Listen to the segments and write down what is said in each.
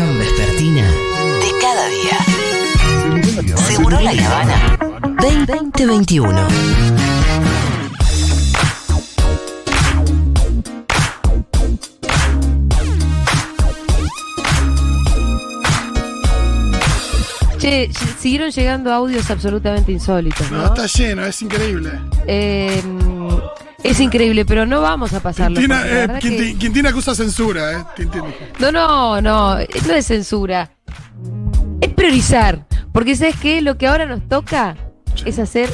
Vespertina de cada día. Seguro la Habana 2021. Che, siguieron llegando audios absolutamente insólitos, No, ¿no? está lleno, es increíble. Eh, es increíble, pero no vamos a pasarlo. Quintina, eh, Quinti- que- Quintina acusa censura, ¿eh? No, no, no, no es censura. Es priorizar. Porque ¿sabes qué? Lo que ahora nos toca es hacer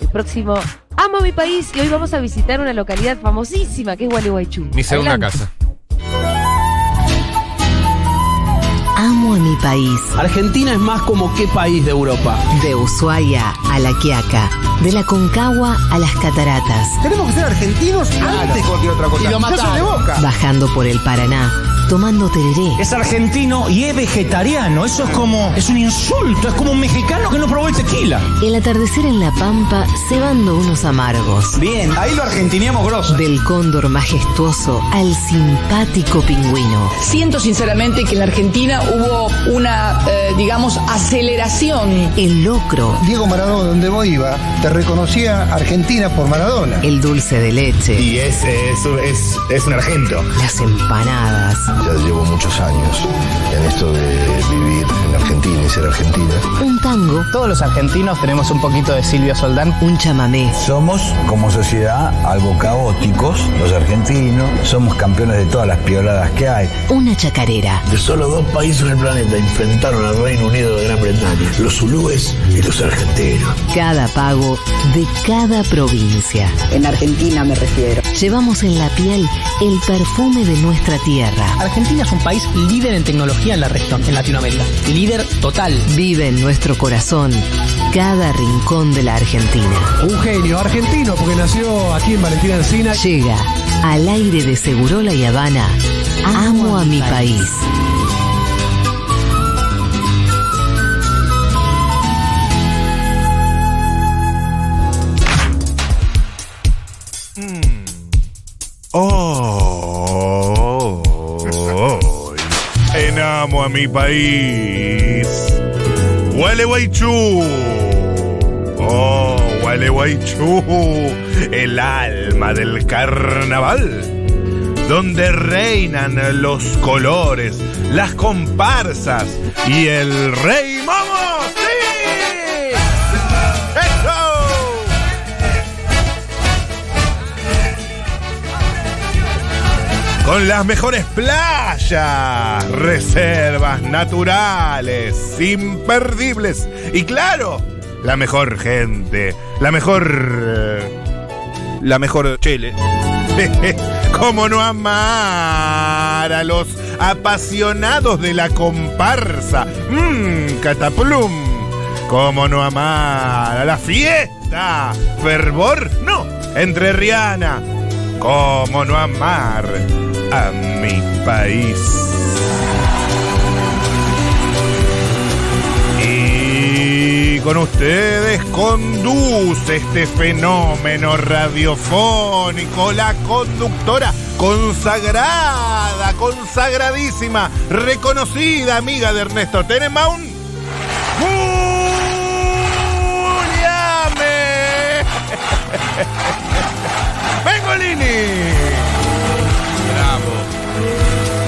el próximo Amo mi país y hoy vamos a visitar una localidad famosísima que es Gualeguaychú. Mi segunda Adelante. casa. Amo a mi país. Argentina es más como qué país de Europa. De Ushuaia a La Quiaca. De la Concagua a las Cataratas. Tenemos que ser argentinos antes que cualquier otra cosa. Y lo soy de mataron. boca. Bajando por el Paraná. Tomando tereré. Es argentino y es vegetariano. Eso es como. Es un insulto. Es como un mexicano que no probó el tequila. El atardecer en La Pampa cebando unos amargos. Bien, ahí lo argentineamos grosso. Del cóndor majestuoso al simpático pingüino. Siento sinceramente que en la Argentina hubo una, eh, digamos, aceleración. El locro. Diego Maradona, donde vos iba, te reconocía Argentina por Maradona. El dulce de leche. Y es, es, es, es un argento. Las empanadas. Ya llevo muchos años en esto de vivir en Argentina y ser argentina. Un tango. Todos los argentinos tenemos un poquito de Silvio Soldán. Un chamamé. Somos, como sociedad, algo caóticos, los argentinos. Somos campeones de todas las pioladas que hay. Una chacarera. De solo dos países en el planeta enfrentaron al Reino Unido de Gran Bretaña, los zulúes y los argentinos. Cada pago de cada provincia. En Argentina me refiero. Llevamos en la piel el perfume de nuestra tierra. Argentina es un país líder en tecnología en la región, en Latinoamérica. Líder total. Vive en nuestro corazón cada rincón de la Argentina. Un genio argentino, porque nació aquí en Valentina Encina. Llega al aire de Segurola y Habana. Amo a mi país. Oh, amo a mi país. Gualeguaychú. Oh, Gualeguaychú. El alma del carnaval. Donde reinan los colores, las comparsas y el rey Momo. Con las mejores playas, reservas naturales, imperdibles. Y claro, la mejor gente, la mejor... La mejor chele. ¿Cómo no amar a los apasionados de la comparsa? Mmm, cataplum. ¿Cómo no amar a la fiesta? ¿Fervor? No, entre Rihanna. ¿Cómo no amar a mi país? Y con ustedes conduce este fenómeno radiofónico la conductora consagrada, consagradísima, reconocida amiga de Ernesto Tenenbaum. ¡Bengolini!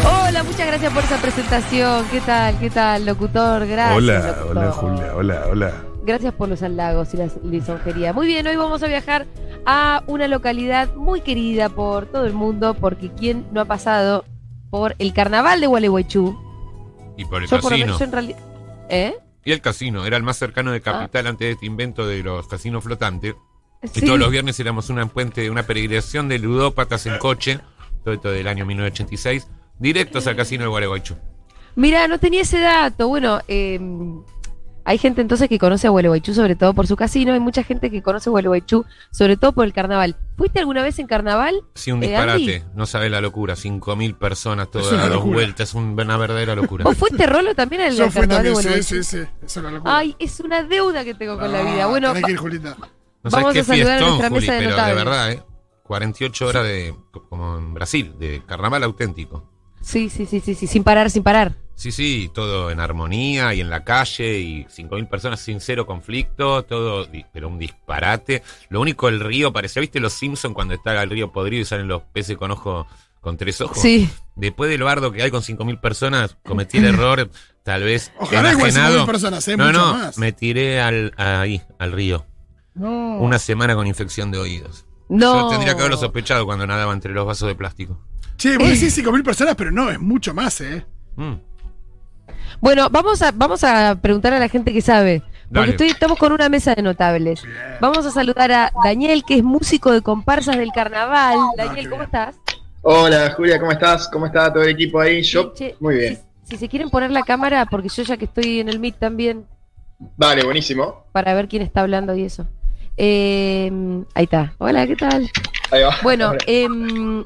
Hola, muchas gracias por esa presentación. ¿Qué tal? ¿Qué tal, locutor? Gracias. Hola, locutor. hola Julia, hola, hola. Gracias por los halagos y la lisonjería. Muy bien, hoy vamos a viajar a una localidad muy querida por todo el mundo, porque ¿quién no ha pasado por el carnaval de Gualeguaychú? Y por el Yo por lo casino. menos yo en realidad... ¿Eh? Y el casino. Era el más cercano de Capital antes de este invento de los casinos flotantes. Sí. Y todos los viernes éramos una puente, una peregrinación de ludópatas en coche. Todo esto del año 1986. Directos al casino de Gualeguaychú. Mira, no tenía ese dato. Bueno, eh, hay gente entonces que conoce a Gualeguaychú sobre todo por su casino. Hay mucha gente que conoce a Gualeguaychú sobre todo por el carnaval. ¿Fuiste alguna vez en carnaval? Sí, un Eh, disparate. Andy. No sabes la locura. 5.000 personas todas a dos vueltas. Una verdadera locura. ¿Vos fuiste Rolo también al Yo fui carnaval también, sí, Gualeguaychú? sí, sí. Es una locura. Ay, es una deuda que tengo con la vida. Ah, Bueno, tenés que ir, Julita. No Vamos sabes qué a saludar a fiestón, nuestra Juli, mesa de pero de notables. verdad, ¿eh? 48 horas de, como en Brasil, de carnaval auténtico. Sí, sí, sí, sí, sí, sin parar, sin parar. Sí, sí, todo en armonía y en la calle y 5.000 personas sin cero conflicto, todo, pero un disparate. Lo único, el río, parecía, ¿viste los Simpsons cuando está el río podrido y salen los peces con ojo, con tres ojos? Sí. Después del bardo que hay con 5.000 personas, cometí el error, tal vez Ojalá igual enajenado. 5.000 personas, ¿eh? No, Mucho no, más. me tiré al, ahí, al río. No. Una semana con infección de oídos. No. Yo tendría que haberlo sospechado cuando nadaba entre los vasos de plástico. Che, vos decís 5.000 personas, pero no, es mucho más, ¿eh? Mm. Bueno, vamos a, vamos a preguntar a la gente que sabe. Porque estoy, estamos con una mesa de notables. Vamos a saludar a Daniel, que es músico de comparsas del carnaval. Daniel, ¿cómo estás? Hola Julia, ¿cómo estás? ¿Cómo está todo el equipo ahí? Yo, Che, muy bien. Si se quieren poner la cámara, porque yo ya que estoy en el Meet también, Vale, buenísimo. para ver quién está hablando y eso. Eh, ahí está. Hola, ¿qué tal? Ahí va. Bueno, em,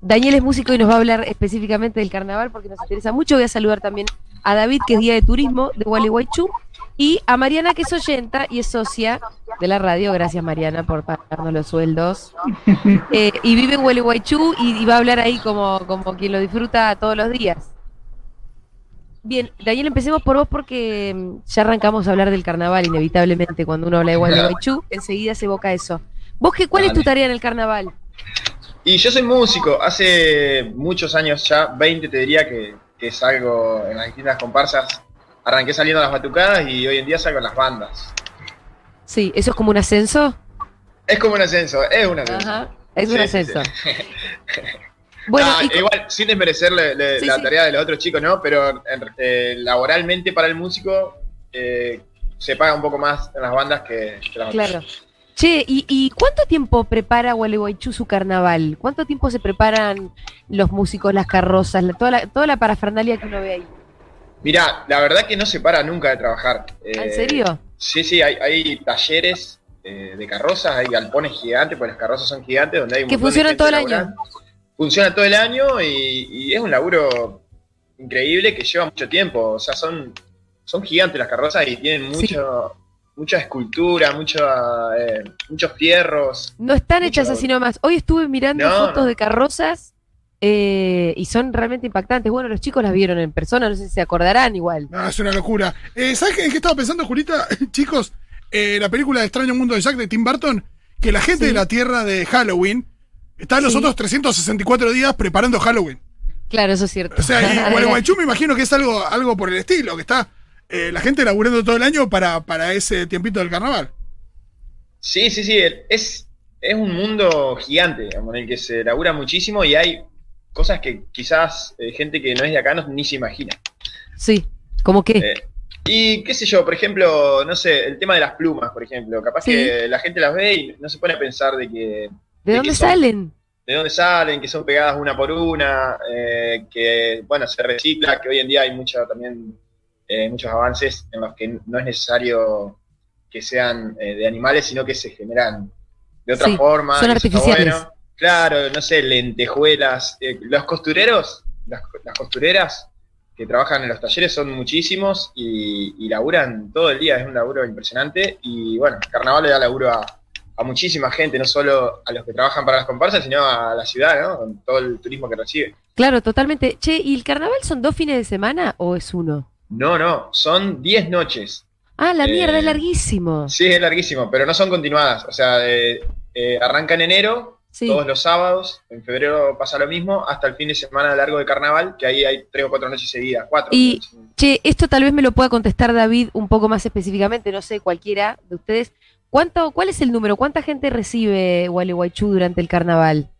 Daniel es músico y nos va a hablar específicamente del carnaval porque nos interesa mucho. Voy a saludar también a David, que es guía de turismo de Gualeguaychú, y a Mariana, que es oyenta y es socia de la radio. Gracias, Mariana, por pagarnos los sueldos. Eh, y vive en Gualeguaychú y, y va a hablar ahí como, como quien lo disfruta todos los días. Bien, Daniel, empecemos por vos porque mm, ya arrancamos a hablar del carnaval inevitablemente. Cuando uno habla de Gualeguaychú, enseguida se evoca eso. ¿Vos qué, cuál es tu tarea en el carnaval? Y yo soy músico, hace muchos años ya, 20 te diría que, que salgo en las distintas comparsas. Arranqué saliendo a las batucadas y hoy en día salgo en las bandas. Sí, ¿eso es como un ascenso? Es como un ascenso, es un ascenso. Ajá, es un Sí, ascenso. sí, Bueno, Ah, y co- igual, sin desmerecer Sí, la sí. tarea de los otros chicos, ¿no? Pero eh, laboralmente para el músico eh, se paga un poco más en las bandas que, que las otras. claro. Che, ¿y, y cuánto tiempo prepara Gualeguaychú su carnaval? ¿Cuánto tiempo se preparan los músicos, las carrozas, la- toda, la, toda la parafernalia que uno ve ahí? Mirá, la verdad que no se para nunca de trabajar. ¿Ah, ¿En Eh, serio? Sí, sí, hay, hay talleres eh, de carrozas, hay galpones gigantes, porque las carrozas son gigantes, donde hay un Que funcionan todo el laburando. Funciona todo el año y, y es un laburo increíble que lleva mucho tiempo. O sea, son, son gigantes las carrozas y tienen mucho, mucha escultura, mucho, eh, muchos fierros. No están Mucho hechas laburo. así nomás. Hoy estuve mirando No, fotos no. de carrozas eh, y son realmente impactantes. Bueno, los chicos las vieron en persona, no sé si se acordarán igual. No, es una locura. Eh, ¿Sabes qué, en qué estaba pensando, Julita? Chicos, eh, la película de Extraño Mundo de Jack de Tim Burton, que la gente Sí. de la Tierra de Halloween está los Sí. otros 364 días preparando Halloween. Claro, eso es cierto. O sea, y Gualeguaychú me imagino que es algo, algo por el estilo, que está eh, la gente laburando todo el año para, para ese tiempito del carnaval. Sí, sí, sí, es, es un mundo gigante, digamos, en el que se labura muchísimo y hay cosas que quizás eh, gente que no es de acá no, ni se imagina. Sí, ¿cómo qué? Eh, y qué sé yo, por ejemplo, no sé, el tema de las plumas, por ejemplo, capaz Sí. que la gente las ve y no se pone a pensar de que... ¿De dónde son- salen? de dónde salen, que son pegadas una por una, eh, que bueno, se recicla, que hoy en día hay mucha, también eh, muchos avances en los que no es necesario que sean eh, de animales, sino que se generan de otra Sí, forma. son artificiales. bueno. Claro, no sé, lentejuelas. eh, los costureros, las, las costureras que trabajan en los talleres son muchísimos y, y laburan todo el día, es un laburo impresionante. Y bueno, Carnaval le da laburo a, a muchísima gente, no solo a los que trabajan para las comparsas, sino a la ciudad, ¿no? Con todo el turismo que recibe. Claro, totalmente. Che, ¿y el carnaval son dos fines de semana o es uno? No, no, son 10 noches. Ah, la Eh, mierda, es larguísimo. Sí, es larguísimo, pero no son continuadas. O sea, eh, eh, arranca en enero, Sí. todos los sábados, en febrero pasa lo mismo, hasta el fin de semana largo de carnaval, que ahí hay tres o cuatro noches seguidas, cuatro. Y, che, esto tal vez me lo pueda contestar David un poco más específicamente, no sé, cualquiera de ustedes. ¿Cuánto, ¿Cuál es el número? ¿Cuánta gente recibe Gualeguaychú durante el carnaval?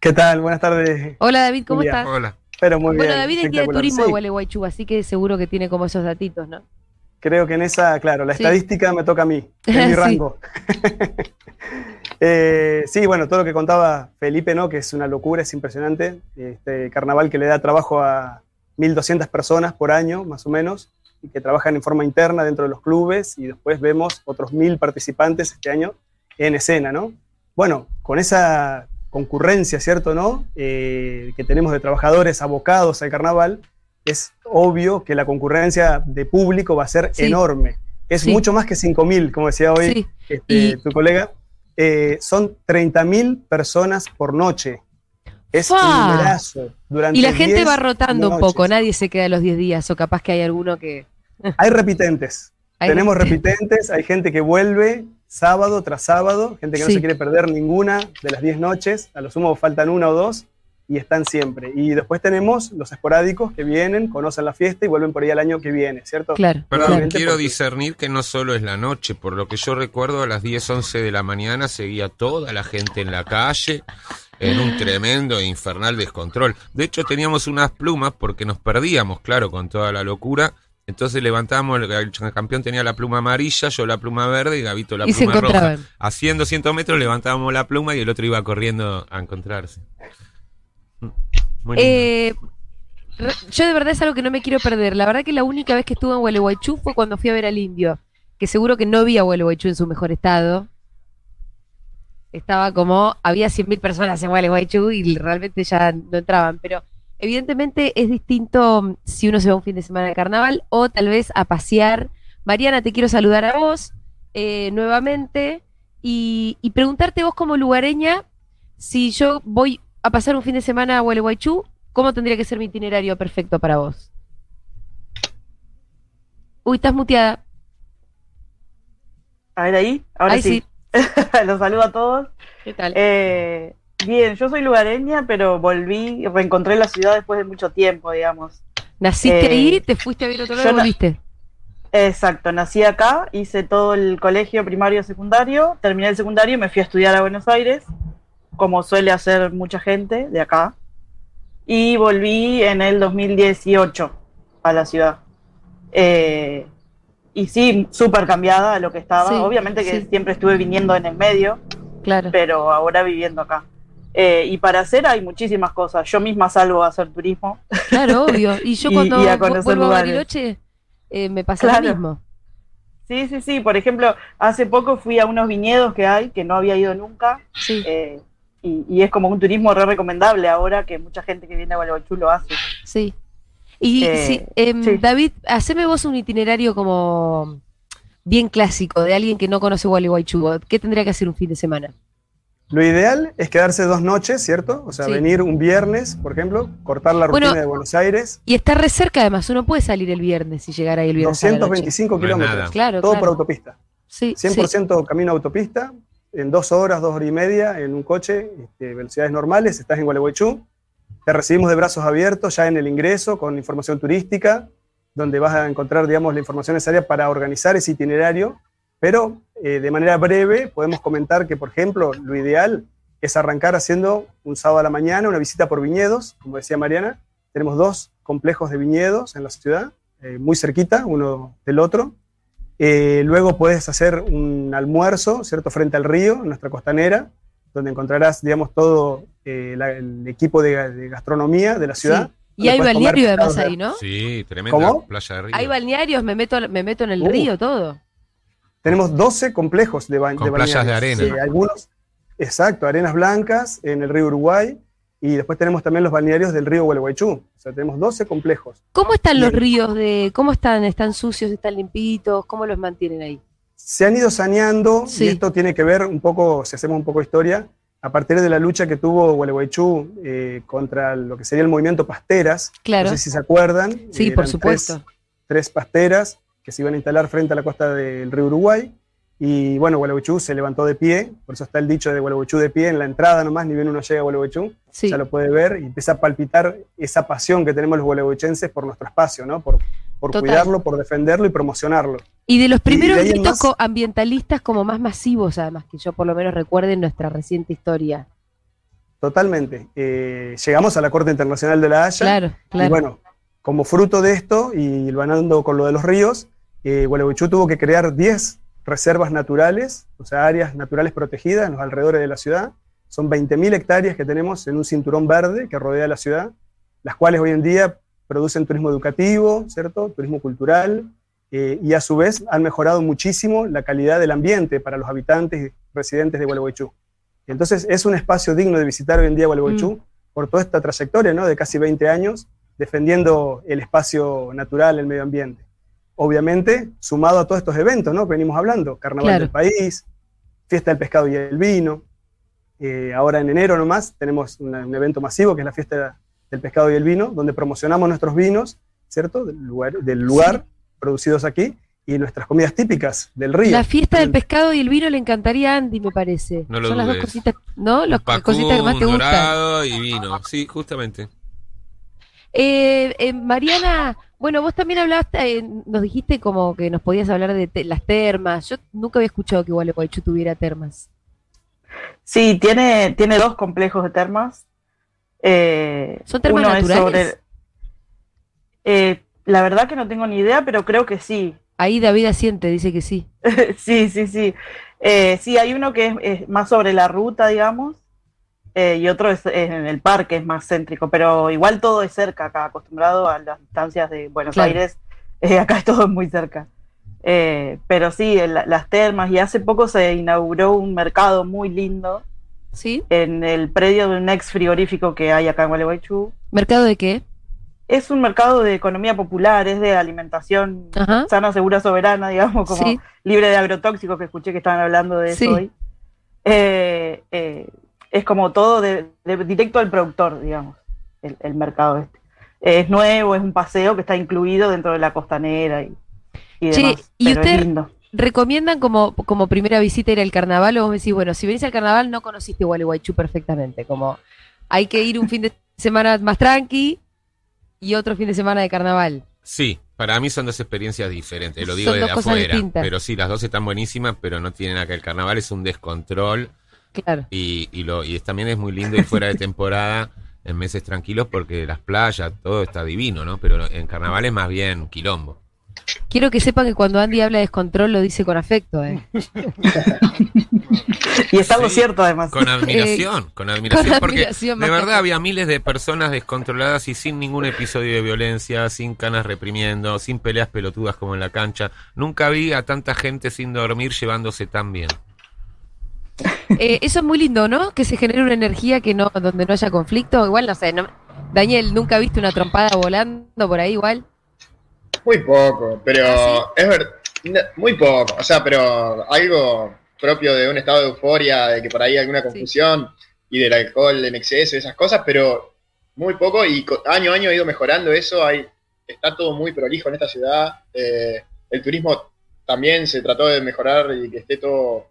¿Qué tal? Buenas tardes. Hola David, ¿cómo Julia. estás? Hola. Pero muy bueno, bien. David es guía de turismo de Sí, Gualeguaychú, así que seguro que tiene como esos datitos, ¿no? Creo que en esa, claro, la Sí. estadística me toca a mí, Sí. mi rango. Eh, sí, bueno, todo lo que contaba Felipe, ¿no? Que es una locura, es impresionante. Este carnaval que le da trabajo a 1.200 personas por año, más o menos, y que trabajan en forma interna dentro de los clubes, y después vemos otros 1.000 participantes este año en escena, ¿no? Bueno, con esa concurrencia, ¿cierto, no? Eh, que tenemos de trabajadores abocados al carnaval, es obvio que la concurrencia de público va a ser Sí. enorme. Es Sí. mucho más que 5.000, como decía hoy Sí. este, Y- tu colega. Eh, son 30.000 personas por noche. Es ¡Fua! un numerazo. Durante Y la gente 10 va rotando un poco, nadie se queda los 10 días, o capaz que hay alguno que. Hay repitentes. Hay Tenemos repitentes. repitentes, hay gente que vuelve sábado tras sábado, gente que no se quiere perder ninguna de las 10 noches, a lo sumo faltan una o dos y están siempre. Y después tenemos los esporádicos que vienen, conocen la fiesta y vuelven por ahí al año que viene, ¿cierto? Claro. Perdón, Nuevamente quiero porque- discernir que no solo es la noche, por lo que yo recuerdo a las 10, 11 de la mañana seguía toda la gente en la calle en un tremendo e infernal descontrol. De hecho teníamos unas plumas porque nos perdíamos, claro, con toda la locura. Entonces levantábamos, el, campeón tenía la pluma amarilla, yo la pluma verde y Gabito la Y pluma roja. A 100, 200 metros levantábamos la pluma y el otro iba corriendo a encontrarse. Eh, yo de verdad es algo que no me quiero perder. La verdad que la única vez que estuve en Gualeguaychú fue cuando fui a ver al indio. Que seguro que no vi a Gualeguaychú en su mejor estado. Estaba como, había 100.000 personas en Gualeguaychú y realmente ya no entraban. Pero evidentemente es distinto mm, si uno se va un fin de semana de carnaval o tal vez a pasear. Mariana, te quiero saludar a vos eh, nuevamente y, y preguntarte vos como lugareña si yo voy a pasar un fin de semana a Gualeguaychú, ¿cómo tendría que ser mi itinerario perfecto para vos? Uy, estás muteada. A ver ahí, ahora Ahí sí. Los saludo a todos. ¿Qué tal? Eh, bien, yo soy lugareña, pero volví, reencontré la ciudad después de mucho tiempo, digamos. ¿Naciste eh, ahí? ¿Te fuiste a ver otro lado y volviste? Exacto, nací acá, hice todo el colegio primario secundario, terminé el secundario y me fui a estudiar a Buenos Aires, como suele hacer mucha gente de acá. Y volví en el 2018 a la ciudad. Eh, y sí, súper cambiada a lo que estaba. Sí, Obviamente que sí. siempre estuve viniendo en el medio, Claro. pero ahora viviendo acá. Eh, y para hacer hay muchísimas cosas. Yo misma salgo a hacer turismo. Claro, obvio. Y yo Y- cuando y a vu- conocer vuelvo a. Bariloche, eh, me pasa Claro. lo mismo. Sí, sí, sí. Por ejemplo, hace poco fui a unos viñedos que hay que no había ido nunca. Sí. eh, y, y es como un turismo re recomendable ahora que mucha gente que viene a Gualeguaychú lo hace. Sí. Y Eh, sí, em, sí. David, haceme vos un itinerario como bien clásico de alguien que no conoce Gualeguaychú. ¿Qué tendría que hacer un fin de semana? Lo ideal es quedarse dos noches, ¿cierto? O sea, Sí. venir un viernes, por ejemplo, cortar la rutina Bueno, de Buenos Aires, Y está re cerca además, uno puede salir el viernes y llegar ahí el viernes. a la noche. 225 No es kilómetros. Claro, todo claro. por autopista. Sí, sí. 100% camino autopista, en dos horas, dos horas y media, en un coche, este, velocidades normales, estás en Gualeguaychú, te recibimos de brazos abiertos ya en el ingreso con información turística, donde vas a encontrar, digamos, la información necesaria para organizar ese itinerario, pero eh, de manera breve podemos comentar que, por ejemplo, lo ideal es arrancar haciendo un sábado a la mañana una visita por viñedos, como decía Mariana, tenemos dos complejos de viñedos en la ciudad, eh, muy cerquita uno del otro, eh, luego puedes hacer un almuerzo, ¿cierto? Frente al río, en nuestra costanera, donde encontrarás, digamos, todo eh, la- el equipo de, de gastronomía de la ciudad. Sí. Y hay balneario además ahí, ¿no? Sí, tremenda ¿Cómo? playa de río. Hay balnearios, me meto, me meto en el Uh. río, todo. Tenemos 12 complejos de, ba Con de playas de balnearios. arena. Sí, algunos, exacto, arenas blancas en el río Uruguay. Y después tenemos también los balnearios del río Gualeguaychú. O sea, tenemos 12 complejos. ¿Cómo están los ríos de, cómo están, están sucios, están limpitos, cómo los mantienen ahí? Se han ido saneando, Sí. y esto tiene que ver un poco, si hacemos un poco de historia, a partir de la lucha que tuvo Gualeguaychú eh, contra lo que sería el movimiento Pasteras. Claro. No sé si se acuerdan. Sí, por tres- supuesto. Tres, pasteras que se iban a instalar frente a la costa del río Uruguay. Y bueno, Gualeguaychú se levantó de pie, por eso está el dicho de Gualeguaychú de pie en la entrada nomás, ni bien uno llega a Gualeguaychú, Sí. ya lo puede ver y empieza a palpitar esa pasión que tenemos los gualeguaychenses por nuestro espacio, ¿no? Por, por Total. cuidarlo, por defenderlo y promocionarlo. Y de los primeros de en ritos más- ambientalistas como más masivos, además, que yo por lo menos recuerde en nuestra reciente historia. Totalmente. Eh, llegamos a la Corte Internacional de la Haya. Claro, claro. Y bueno, como fruto de esto, y ganando con lo de los ríos, eh, Gualeguaychú tuvo que crear 10 reservas naturales, o sea, áreas naturales protegidas en los alrededores de la ciudad. Son 20.000 hectáreas que tenemos en un cinturón verde que rodea la ciudad, las cuales hoy en día producen turismo educativo, ¿cierto? Turismo cultural, eh, y a su vez han mejorado muchísimo la calidad del ambiente para los habitantes y residentes de Gualeguaychú. Entonces es un espacio digno de visitar hoy en día Gualeguaychú Mm. por toda esta trayectoria ¿no? de casi 20 años defendiendo el espacio natural, el medio ambiente. Obviamente, sumado a todos estos eventos ¿no? que venimos hablando, Carnaval Claro. del País, Fiesta del Pescado y el Vino, Eh, ahora en enero nomás tenemos una- un evento masivo que es la fiesta del pescado y el vino, donde promocionamos nuestros vinos, ¿cierto? Del lugar, del lugar producidos aquí y nuestras comidas típicas del río. La fiesta del pescado y el vino le encantaría a Andy, me parece. No lo Son las dos cositas, ¿no? Las cositas que más te gustan. y vino. Sí, justamente. Eh, eh, Mariana, bueno, vos también hablaste, eh, nos dijiste como que nos podías hablar de te- las termas. Yo nunca había escuchado que Gualeguaychú tuviera termas. Sí, tiene, tiene dos complejos de termas. Eh, ¿Son termas uno es naturales? sobre- eh, la verdad que no tengo ni idea, pero creo que sí. Ahí David Asiente dice que sí. sí, sí, sí. Eh, sí, hay uno que es, es más sobre la ruta, digamos, eh, y otro es, es en el parque, es más céntrico, pero igual todo es cerca acá, acostumbrado a las distancias de Buenos Claro. Aires, eh, acá es todo muy cerca. Eh, pero sí, el- las termas, y hace poco se inauguró un mercado muy lindo ¿Sí? en el predio de un ex frigorífico que hay acá en Gualeguaychú. ¿Mercado de qué? Es un mercado de economía popular, es de alimentación Ajá. sana, segura, soberana, digamos, como Sí. libre de agrotóxicos, que escuché que estaban hablando de eso Sí. hoy. Eh, eh, es como todo de, de- directo al productor, digamos, el, el mercado este. Es nuevo, es un paseo que está incluido dentro de la costanera y, y Che, demás. ¿y pero es usted lindo. recomiendan como, como primera visita ir al carnaval o vos me decís, bueno, si venís al carnaval no conociste Gualeguaychú perfectamente, como hay que ir un fin de semana más tranqui y otro fin de semana de carnaval. Sí, para mí son dos experiencias diferentes, lo digo cosas afuera. distintas. Pero sí, las dos están buenísimas, pero no tienen acá. El carnaval es un descontrol Claro. y, y, lo, y es- también es muy lindo ir fuera de temporada en meses tranquilos porque las playas, todo está divino, ¿no? Pero en carnaval es más bien quilombo. Quiero que sepan que cuando Andy habla de descontrol lo dice con afecto, ¿eh? Y está lo cierto, además. Con admiración, con admiración, con porque admiración, de verdad había miles de personas descontroladas y sin ningún episodio de violencia, sin canas reprimiendo, sin peleas pelotudas como en la cancha. Nunca vi a tanta gente sin dormir llevándose tan bien. Eh, eso es muy lindo, ¿no? Que se genere una energía que no, donde no haya conflicto. Igual, no sé, no- Daniel, ¿nunca viste una trompada volando por ahí igual? Muy poco, pero ¿Ah, es verdad, muy poco, o sea, pero algo propio de un estado de euforia, de que por ahí hay alguna confusión y del alcohol en exceso y esas cosas, pero muy poco y año a año ha ido mejorando eso, hay, está todo muy prolijo en esta ciudad, eh, el turismo también se trató de mejorar y que esté todo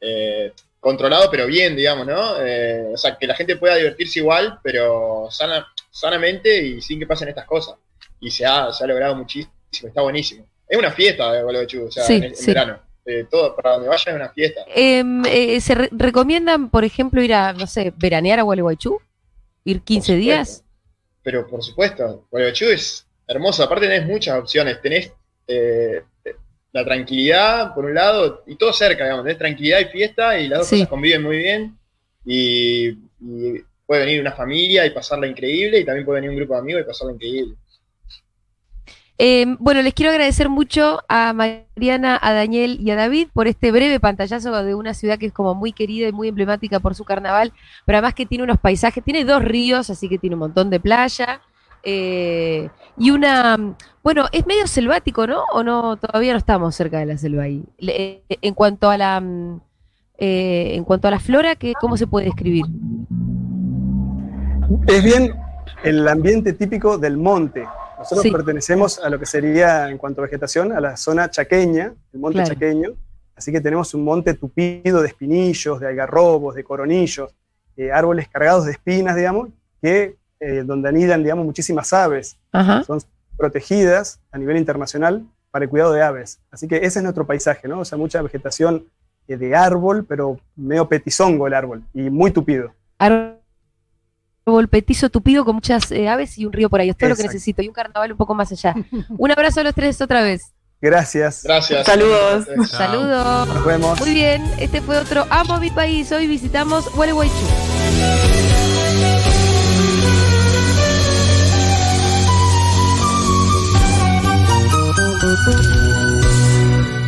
eh, controlado, pero bien, digamos, ¿no? Eh, o sea, que la gente pueda divertirse igual, pero sana, sanamente y sin que pasen estas cosas y se ha, se ha logrado muchísimo, está buenísimo. Es una fiesta de Gualeguaychú, o sea, Sí, en, sí. verano. Eh, todo, para donde vaya es una fiesta. Em, eh, ¿Se re- recomiendan, por ejemplo, ir a, no sé, veranear a Gualeguaychú? ¿Ir 15 días? Pero por supuesto, Gualeguaychú es hermoso. Aparte tenés muchas opciones. Tenés eh, la tranquilidad, por un lado, y todo cerca, digamos. Tenés tranquilidad y fiesta y las dos Sí. cosas conviven muy bien. Y, y puede venir una familia y pasarla increíble y también puede venir un grupo de amigos y pasarla increíble. Eh, bueno, les quiero agradecer mucho a Mariana, a Daniel y a David por este breve pantallazo de una ciudad que es como muy querida y muy emblemática por su carnaval, pero además que tiene unos paisajes, tiene dos ríos, así que tiene un montón de playa. Eh, y una, bueno, es medio selvático, ¿no? ¿O no? Todavía no estamos cerca de la selva ahí. Le- eh, en cuanto a la, mm, eh, en cuanto a la flora, ¿qué, ¿cómo se puede describir? Es bien el ambiente típico del monte. Nosotros Sí. pertenecemos a lo que sería, en cuanto a vegetación, a la zona chaqueña, el monte Claro. chaqueño. Así que tenemos un monte tupido de espinillos, de algarrobos, de coronillos, eh, árboles cargados de espinas, digamos, que eh, donde anidan, digamos, muchísimas aves. Ajá. Son protegidas a nivel internacional para el cuidado de aves. Así que ese es nuestro paisaje, ¿no? O sea, mucha vegetación eh, de árbol, pero medio petizongo el árbol y muy tupido. árbol petizo tupido con muchas eh, aves y un río por ahí. Es todo lo que necesito. Y un carnaval un poco más allá. un abrazo a los tres otra vez. Gracias. Gracias. Saludos. Saludos. Nos vemos. Muy bien, este fue otro Amo mi país. Hoy visitamos Gualeguaychú. Música